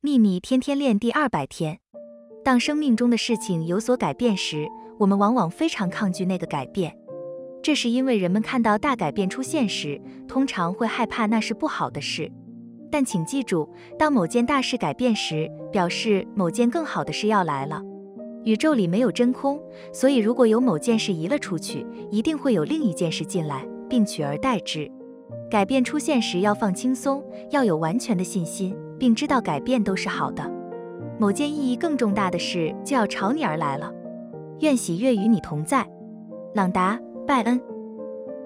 秘密天天练第二百天。当生命中的事情有所改变时，我们往往非常抗拒那个改变，这是因为人们看到大改变出现时，通常会害怕那是不好的事。但请记住，当某件大事改变时，表示某件更好的事要来了。宇宙里没有真空，所以如果有某件事移了出去，一定会有另一件事进来，并取而代之。改变出现时要放轻松，要有完全的信心，并知道改变都是好的。某件意义更重大的事就要朝你而来了。愿喜悦与你同在，朗达·拜恩。